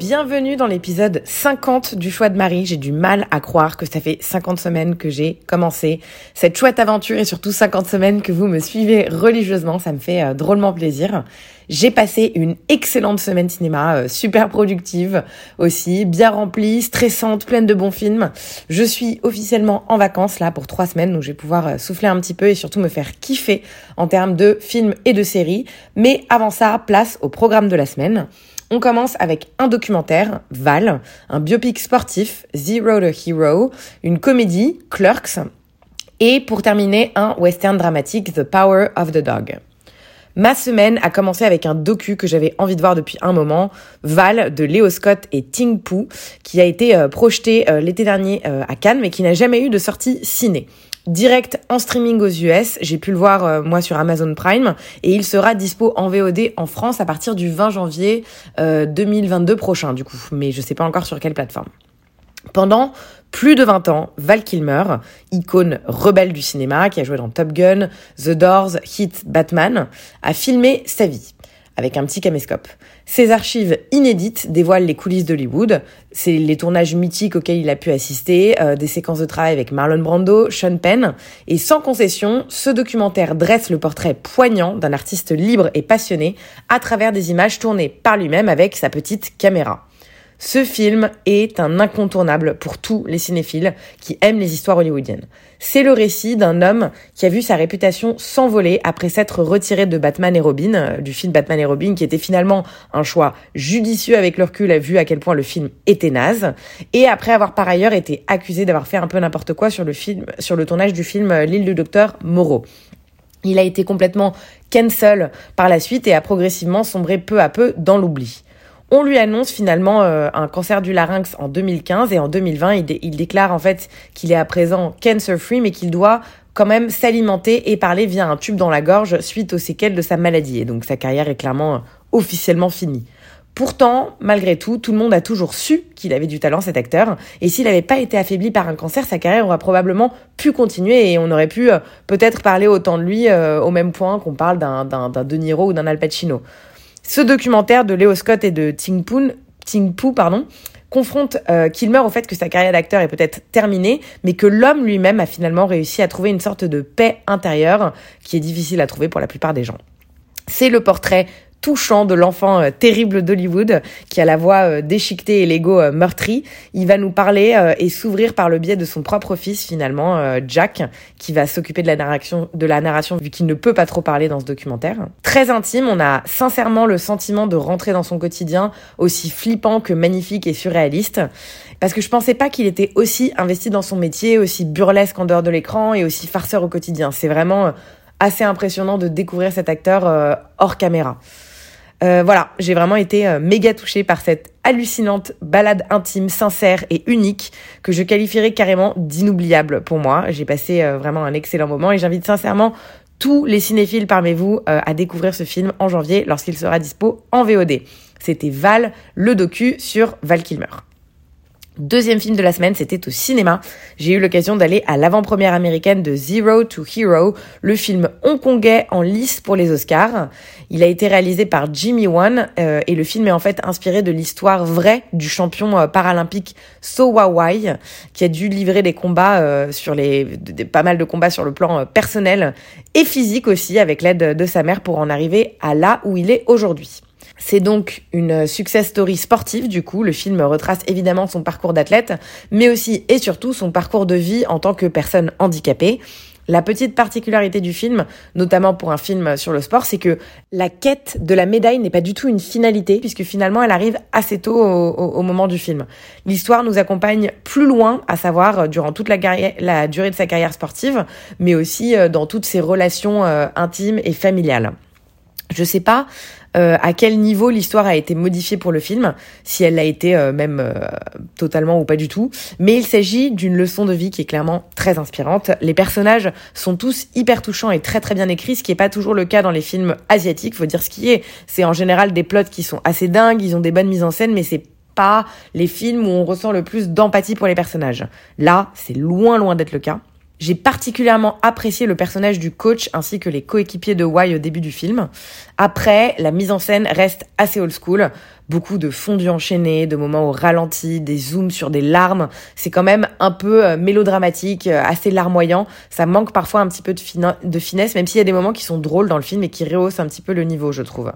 Bienvenue dans l'épisode 50 du choix de Marie. J'ai du mal à croire que ça fait 50 semaines que j'ai commencé cette chouette aventure et surtout 50 semaines que vous me suivez religieusement. Ça me fait euh, drôlement plaisir. J'ai passé une excellente semaine cinéma, euh, super productive aussi, bien remplie, stressante, pleine de bons films. Je suis officiellement en vacances là pour trois semaines, donc je vais pouvoir euh, souffler un petit peu et surtout me faire kiffer en termes de films et de séries. Mais avant ça, place au programme de la semaine. On commence avec un documentaire, Val, un biopic sportif, Zero to Hero, une comédie, Clerks, et pour terminer, un western dramatique, The Power of the Dog. Ma semaine a commencé avec un docu que j'avais envie de voir depuis un moment, Val de Léo Scott et Ting Poo, qui a été euh, projeté euh, l'été dernier euh, à Cannes, mais qui n'a jamais eu de sortie ciné direct en streaming aux US. J'ai pu le voir euh, moi sur Amazon Prime et il sera dispo en VOD en France à partir du 20 janvier euh, 2022 prochain du coup, mais je sais pas encore sur quelle plateforme. Pendant plus de 20 ans, Val Kilmer, icône rebelle du cinéma qui a joué dans Top Gun, The Doors, Hit, Batman, a filmé sa vie avec un petit caméscope. Ces archives inédites dévoilent les coulisses d'Hollywood, c'est les tournages mythiques auxquels il a pu assister, euh, des séquences de travail avec Marlon Brando, Sean Penn, et sans concession, ce documentaire dresse le portrait poignant d'un artiste libre et passionné à travers des images tournées par lui-même avec sa petite caméra. Ce film est un incontournable pour tous les cinéphiles qui aiment les histoires hollywoodiennes. C'est le récit d'un homme qui a vu sa réputation s'envoler après s'être retiré de Batman et Robin, euh, du film Batman et Robin, qui était finalement un choix judicieux avec le recul, vu à quel point le film était naze, et après avoir par ailleurs été accusé d'avoir fait un peu n'importe quoi sur le film, sur le tournage du film euh, L'île du docteur Moreau. Il a été complètement cancel par la suite et a progressivement sombré peu à peu dans l'oubli. On lui annonce finalement euh, un cancer du larynx en 2015 et en 2020, il, il déclare en fait qu'il est à présent cancer-free mais qu'il doit quand même s'alimenter et parler via un tube dans la gorge suite aux séquelles de sa maladie. Et donc sa carrière est clairement euh, officiellement finie. Pourtant, malgré tout, tout le monde a toujours su qu'il avait du talent, cet acteur. Et s'il n'avait pas été affaibli par un cancer, sa carrière aurait probablement pu continuer et on aurait pu euh, peut-être parler autant de lui euh, au même point qu'on parle d'un De Niro ou d'un Al Pacino. Ce documentaire de Leo Scott et de Ting Poon, Poo, pardon, confronte euh, Kilmer au fait que sa carrière d'acteur est peut-être terminée, mais que l'homme lui-même a finalement réussi à trouver une sorte de paix intérieure qui est difficile à trouver pour la plupart des gens. C'est le portrait touchant de l'enfant euh, terrible d'Hollywood qui a la voix euh, déchiquetée et l'ego euh, meurtri. Il va nous parler et s'ouvrir par le biais de son propre fils finalement, Jack, qui va s'occuper de la narration, de la narration vu qu'il ne peut pas trop parler dans ce documentaire. Très intime, on a sincèrement le sentiment de rentrer dans son quotidien aussi flippant que magnifique et surréaliste. Parce que je pensais pas qu'il était aussi investi dans son métier, aussi burlesque en dehors de l'écran et aussi farceur au quotidien. C'est vraiment assez impressionnant de découvrir cet acteur hors caméra. Euh, voilà, j'ai vraiment été euh, méga touchée par cette hallucinante balade intime, sincère et unique que je qualifierais carrément d'inoubliable pour moi. J'ai passé euh, vraiment un excellent moment et j'invite sincèrement tous les cinéphiles parmi vous euh, à découvrir ce film en janvier lorsqu'il sera dispo en VOD. C'était Val, le docu sur Val Kilmer. Deuxième film de la semaine, c'était au cinéma. J'ai eu l'occasion d'aller à l'avant-première américaine de Zero to Hero, le film hongkongais en lice pour les Oscars. Il a été réalisé par Jimmy Wan euh, et le film est en fait inspiré de l'histoire vraie du champion euh, paralympique So Wai, qui a dû livrer des combats euh, sur les, des, pas mal de combats sur le plan euh, personnel et physique aussi, avec l'aide de sa mère pour en arriver à là où il est aujourd'hui. C'est donc une success story sportive, du coup. Le film retrace évidemment son parcours d'athlète, mais aussi et surtout son parcours de vie en tant que personne handicapée. La petite particularité du film, notamment pour un film sur le sport, c'est que la quête de la médaille n'est pas du tout une finalité, puisque finalement elle arrive assez tôt au, moment du film. L'histoire nous accompagne plus loin, à savoir durant toute la, durée de sa carrière sportive, mais aussi dans toutes ses relations euh, intimes et familiales. Je sais pas euh, à quel niveau l'histoire a été modifiée pour le film, si elle l'a été euh, même euh, totalement ou pas du tout, mais il s'agit d'une leçon de vie qui est clairement très inspirante. Les personnages sont tous hyper touchants et très très bien écrits, ce qui est pas toujours le cas dans les films asiatiques, faut dire ce qui est. C'est en général des plots qui sont assez dingues, ils ont des bonnes mises en scène, mais c'est pas les films où on ressent le plus d'empathie pour les personnages. Là, c'est loin loin d'être le cas. J'ai particulièrement apprécié le personnage du coach ainsi que les coéquipiers de Y au début du film. Après, la mise en scène reste assez old school. Beaucoup de fondus enchaînés, de moments au ralenti, des zooms sur des larmes. C'est quand même un peu euh, mélodramatique, euh, assez larmoyant. Ça manque parfois un petit peu de, de finesse, même s'il y a des moments qui sont drôles dans le film et qui rehaussent un petit peu le niveau, je trouve.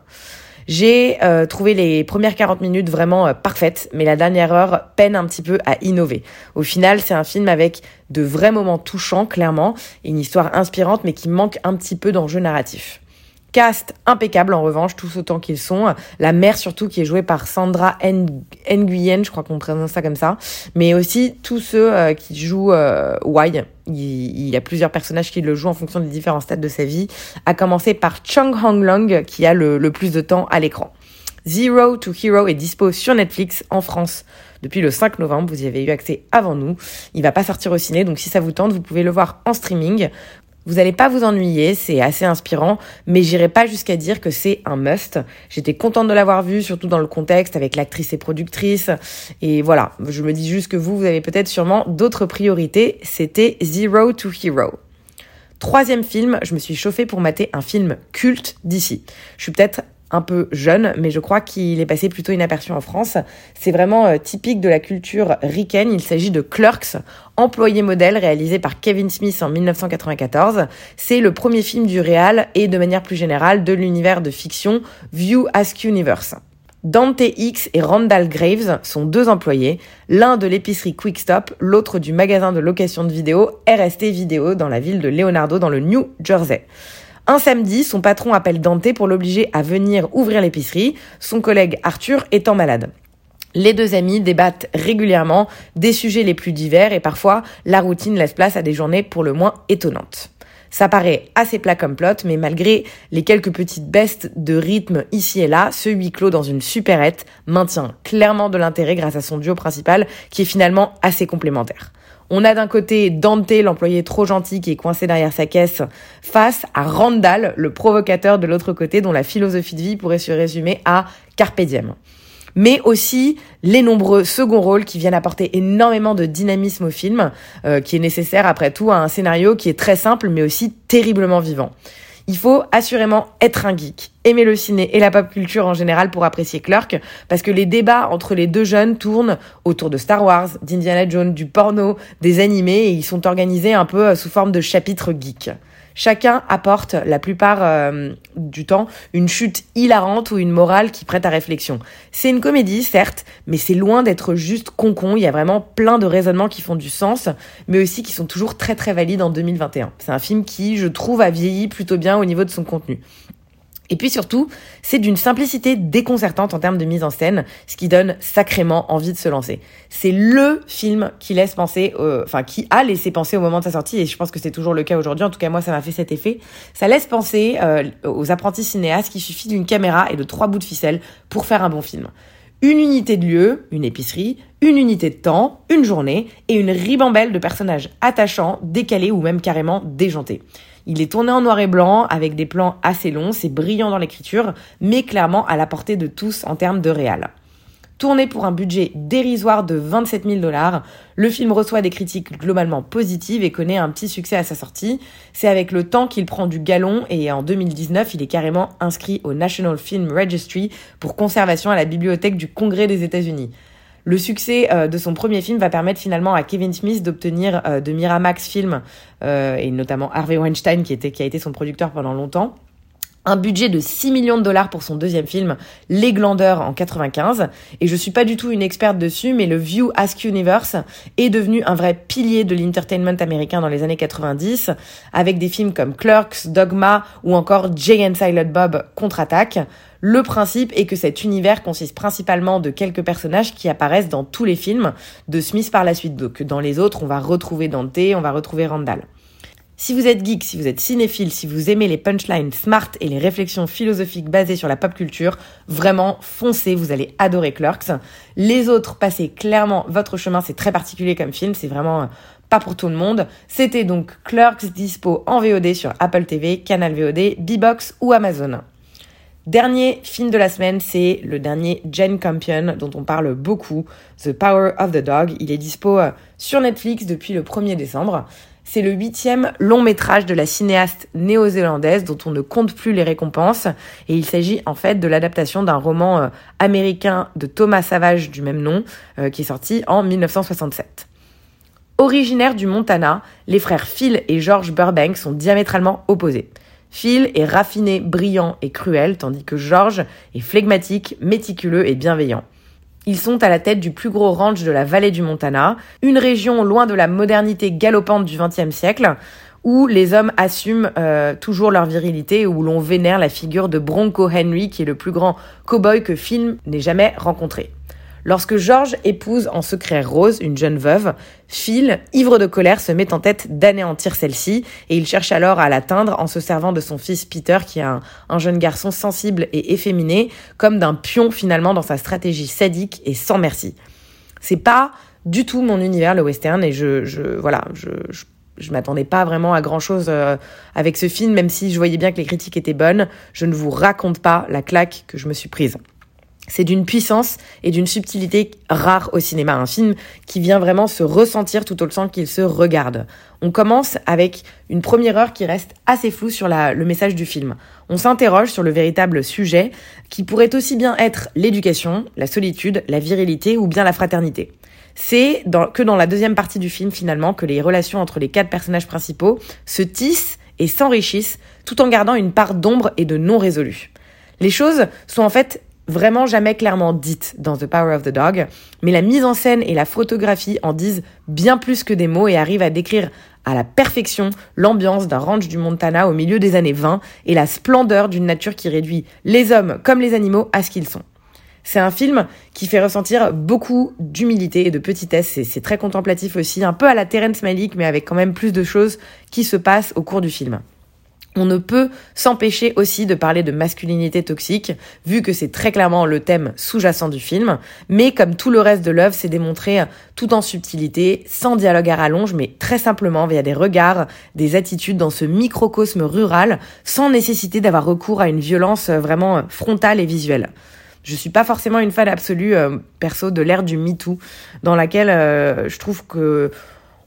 J'ai euh, trouvé les premières 40 minutes vraiment euh, parfaites, mais la dernière heure peine un petit peu à innover. Au final, c'est un film avec de vrais moments touchants, clairement, et une histoire inspirante, mais qui manque un petit peu d'enjeu narratif. Cast impeccable en revanche, tous autant qu'ils sont. La mère surtout qui est jouée par Sandra Nguyen, je crois qu'on prononce ça comme ça. Mais aussi tous ceux euh, qui jouent euh. Il, y a plusieurs personnages qui le jouent en fonction des différents stades de sa vie. À commencer par Chung Hong Long qui a le, le plus de temps à l'écran. Zero to Hero est dispo sur Netflix en France depuis le 5 novembre. Vous y avez eu accès avant nous. Il va pas sortir au ciné, donc si ça vous tente, vous pouvez le voir en streaming. Vous n'allez pas vous ennuyer, c'est assez inspirant, mais j'irai pas jusqu'à dire que c'est un must. J'étais contente de l'avoir vu, surtout dans le contexte avec l'actrice et productrice. Et voilà, je me dis juste que vous, vous avez peut-être sûrement d'autres priorités. C'était Zero to Hero. Troisième film, je me suis chauffée pour mater un film culte d'ici. Je suis peut-être un peu jeune, mais je crois qu'il est passé plutôt inaperçu en France. C'est vraiment euh, typique de la culture ricaine. Il s'agit de Clerks, employé modèle réalisé par Kevin Smith en 1994. C'est le premier film du réal et de manière plus générale de l'univers de fiction View Ask Universe. Dante X et Randall Graves sont deux employés, l'un de l'épicerie Quick Stop, l'autre du magasin de location de vidéo RST Vidéo dans la ville de Leonardo dans le New Jersey. Un samedi, son patron appelle Dante pour l'obliger à venir ouvrir l'épicerie, son collègue Arthur étant malade. Les deux amis débattent régulièrement des sujets les plus divers et parfois la routine laisse place à des journées pour le moins étonnantes. Ça paraît assez plat comme plot, mais malgré les quelques petites bestes de rythme ici et là, ce huis clos dans une supérette maintient clairement de l'intérêt grâce à son duo principal qui est finalement assez complémentaire. On a d'un côté Dante, l'employé trop gentil qui est coincé derrière sa caisse, face à Randall, le provocateur de l'autre côté, dont la philosophie de vie pourrait se résumer à Carpe diem. Mais aussi les nombreux seconds rôles qui viennent apporter énormément de dynamisme au film, euh, qui est nécessaire après tout à un scénario qui est très simple mais aussi terriblement vivant. Il faut assurément être un geek, aimer le ciné et la pop culture en général pour apprécier Clerk, parce que les débats entre les deux jeunes tournent autour de Star Wars, d'Indiana Jones, du porno, des animés, et ils sont organisés un peu sous forme de chapitres geeks. Chacun apporte la plupart euh, du temps une chute hilarante ou une morale qui prête à réflexion. C'est une comédie, certes, mais c'est loin d'être juste concon. Il y a vraiment plein de raisonnements qui font du sens, mais aussi qui sont toujours très très valides en 2021. C'est un film qui, je trouve, a vieilli plutôt bien au niveau de son contenu. Et puis surtout, c'est d'une simplicité déconcertante en termes de mise en scène, ce qui donne sacrément envie de se lancer. C'est le film qui laisse penser, euh, enfin qui a laissé penser au moment de sa sortie, et je pense que c'est toujours le cas aujourd'hui. En tout cas, moi, ça m'a fait cet effet. Ça laisse penser euh, aux apprentis cinéastes qu'il suffit d'une caméra et de trois bouts de ficelle pour faire un bon film. Une unité de lieu, une épicerie, une unité de temps, une journée et une ribambelle de personnages attachants, décalés ou même carrément déjantés. Il est tourné en noir et blanc avec des plans assez longs, c'est brillant dans l'écriture, mais clairement à la portée de tous en termes de réal. Tourné pour un budget dérisoire de 27 000 dollars, le film reçoit des critiques globalement positives et connaît un petit succès à sa sortie. C'est avec le temps qu'il prend du galon et en 2019, il est carrément inscrit au National Film Registry pour conservation à la bibliothèque du Congrès des États-Unis. Le succès euh, de son premier film va permettre finalement à Kevin Smith d'obtenir euh, de Miramax Film euh, et notamment Harvey Weinstein qui, était, qui a été son producteur pendant longtemps un budget de 6 millions de dollars pour son deuxième film, Les Glandeurs en 95. Et je suis pas du tout une experte dessus, mais le View Ask Universe est devenu un vrai pilier de l'entertainment américain dans les années 90, avec des films comme Clerks, Dogma ou encore Jay and Silent Bob contre-attaque. Le principe est que cet univers consiste principalement de quelques personnages qui apparaissent dans tous les films de Smith par la suite. Donc dans les autres, on va retrouver Dante, on va retrouver Randall. Si vous êtes geek, si vous êtes cinéphile, si vous aimez les punchlines smart et les réflexions philosophiques basées sur la pop culture, vraiment foncez, vous allez adorer Clerks. Les autres, passez clairement votre chemin, c'est très particulier comme film, c'est vraiment euh, pas pour tout le monde. C'était donc Clerks dispo en VOD sur Apple TV, Canal VOD, B-Box ou Amazon. Dernier film de la semaine, c'est le dernier Jane Campion dont on parle beaucoup, The Power of the Dog. Il est dispo euh, sur Netflix depuis le 1er décembre. C'est le huitième long métrage de la cinéaste néo-zélandaise dont on ne compte plus les récompenses. Et il s'agit en fait de l'adaptation d'un roman euh, américain de Thomas Savage du même nom, euh, qui est sorti en 1967. Originaires du Montana, les frères Phil et George Burbank sont diamétralement opposés. Phil est raffiné, brillant et cruel, tandis que George est flegmatique, méticuleux et bienveillant. Ils sont à la tête du plus gros ranch de la vallée du Montana, une région loin de la modernité galopante du XXe siècle, où les hommes assument euh, toujours leur virilité, où l'on vénère la figure de Bronco Henry, qui est le plus grand cowboy que film n'ait jamais rencontré. Lorsque George épouse en secret Rose, une jeune veuve, Phil, ivre de colère, se met en tête d'anéantir celle-ci et il cherche alors à l'atteindre en se servant de son fils Peter, qui est un, jeune garçon sensible et efféminé, comme d'un pion finalement dans sa stratégie sadique et sans merci. C'est pas du tout mon univers le western et je, je voilà, je, je m'attendais pas vraiment à grand chose euh, avec ce film, même si je voyais bien que les critiques étaient bonnes. Je ne vous raconte pas la claque que je me suis prise. C'est d'une puissance et d'une subtilité rare au cinéma. Un film qui vient vraiment se ressentir tout au long qu'il se regarde. On commence avec une première heure qui reste assez floue sur le message du film. On s'interroge sur le véritable sujet qui pourrait aussi bien être l'éducation, la solitude, la virilité ou bien la fraternité. C'est que dans la deuxième partie du film finalement que les relations entre les quatre personnages principaux se tissent et s'enrichissent tout en gardant une part d'ombre et de non résolu. Les choses sont en fait vraiment jamais clairement dite dans The Power of the Dog, mais la mise en scène et la photographie en disent bien plus que des mots et arrivent à décrire à la perfection l'ambiance d'un ranch du Montana au milieu des années 20 et la splendeur d'une nature qui réduit les hommes comme les animaux à ce qu'ils sont. C'est un film qui fait ressentir beaucoup d'humilité et de petitesse. C'est très contemplatif aussi, un peu à la Terrence Malick, mais avec quand même plus de choses qui se passent au cours du film. On ne peut s'empêcher aussi de parler de masculinité toxique, vu que c'est très clairement le thème sous-jacent du film, mais comme tout le reste de l'œuvre, c'est démontré tout en subtilité, sans dialogue à rallonge, mais très simplement via des regards, des attitudes dans ce microcosme rural, sans nécessité d'avoir recours à une violence vraiment frontale et visuelle. Je suis pas forcément une fan absolue, euh, perso, de l'ère du MeToo, dans laquelle euh, je trouve que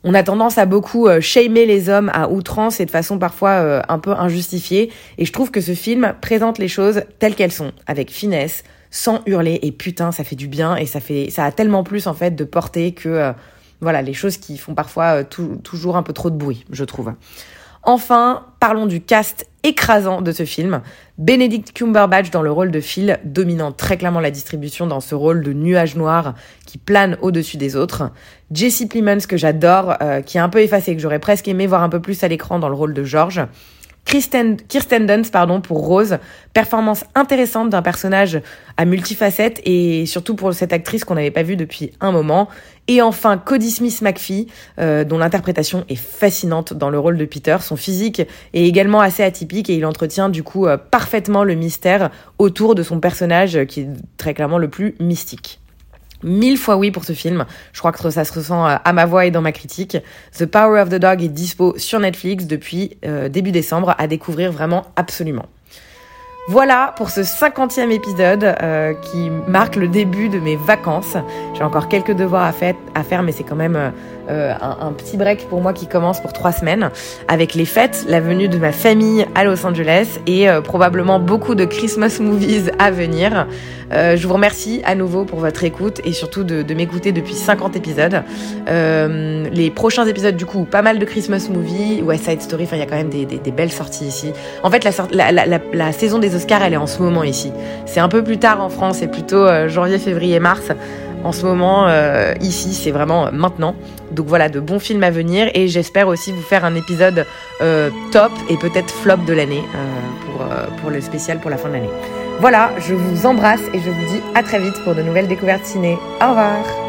on a tendance à beaucoup euh, shamer les hommes à outrance et de façon parfois euh, un peu injustifiée. Et je trouve que ce film présente les choses telles qu'elles sont, avec finesse, sans hurler. Et putain, ça fait du bien et ça fait, ça a tellement plus en fait de portée que euh, voilà les choses qui font parfois toujours un peu trop de bruit, je trouve. Enfin, parlons du cast écrasant de ce film. Benedict Cumberbatch dans le rôle de Phil, dominant très clairement la distribution dans ce rôle de nuage noir qui plane au-dessus des autres. Jesse Plemons que j'adore, euh, qui est un peu effacé, que j'aurais presque aimé voir un peu plus à l'écran dans le rôle de George. Kirsten, Kirsten Dunst pardon, pour Rose, performance intéressante d'un personnage à multifacettes et surtout pour cette actrice qu'on n'avait pas vue depuis un moment. Et enfin Cody Smith McPhee, euh, dont l'interprétation est fascinante dans le rôle de Peter. Son physique est également assez atypique et il entretient du coup euh, parfaitement le mystère autour de son personnage qui est très clairement le plus mystique. Mille fois oui pour ce film. Je crois que ça se ressent euh, à ma voix et dans ma critique. The Power of the Dog est dispo sur Netflix depuis euh, début décembre à découvrir vraiment absolument. Voilà pour ce cinquantième épisode euh, qui marque le début de mes vacances. J'ai encore quelques devoirs à faire, mais c'est quand même euh, un, un, petit break pour moi qui commence pour trois semaines, avec les fêtes, la venue de ma famille à Los Angeles et euh, probablement beaucoup de Christmas movies à venir. je vous remercie à nouveau pour votre écoute et surtout de, de m'écouter depuis 50 épisodes. les prochains épisodes, du coup, pas mal de Christmas movies, West Side Story, enfin il y a quand même des, des, des, belles sorties ici. En fait, la, la, la, la saison des Oscars, elle est en ce moment ici. C'est un peu plus tard en France, c'est plutôt euh, janvier, février, mars. En ce moment, euh, ici, c'est vraiment maintenant. Donc voilà, de bons films à venir et j'espère aussi vous faire un épisode euh, top et peut-être flop de l'année pour, pour le spécial pour la fin de l'année. Voilà, je vous embrasse et je vous dis à très vite pour de nouvelles découvertes ciné. Au revoir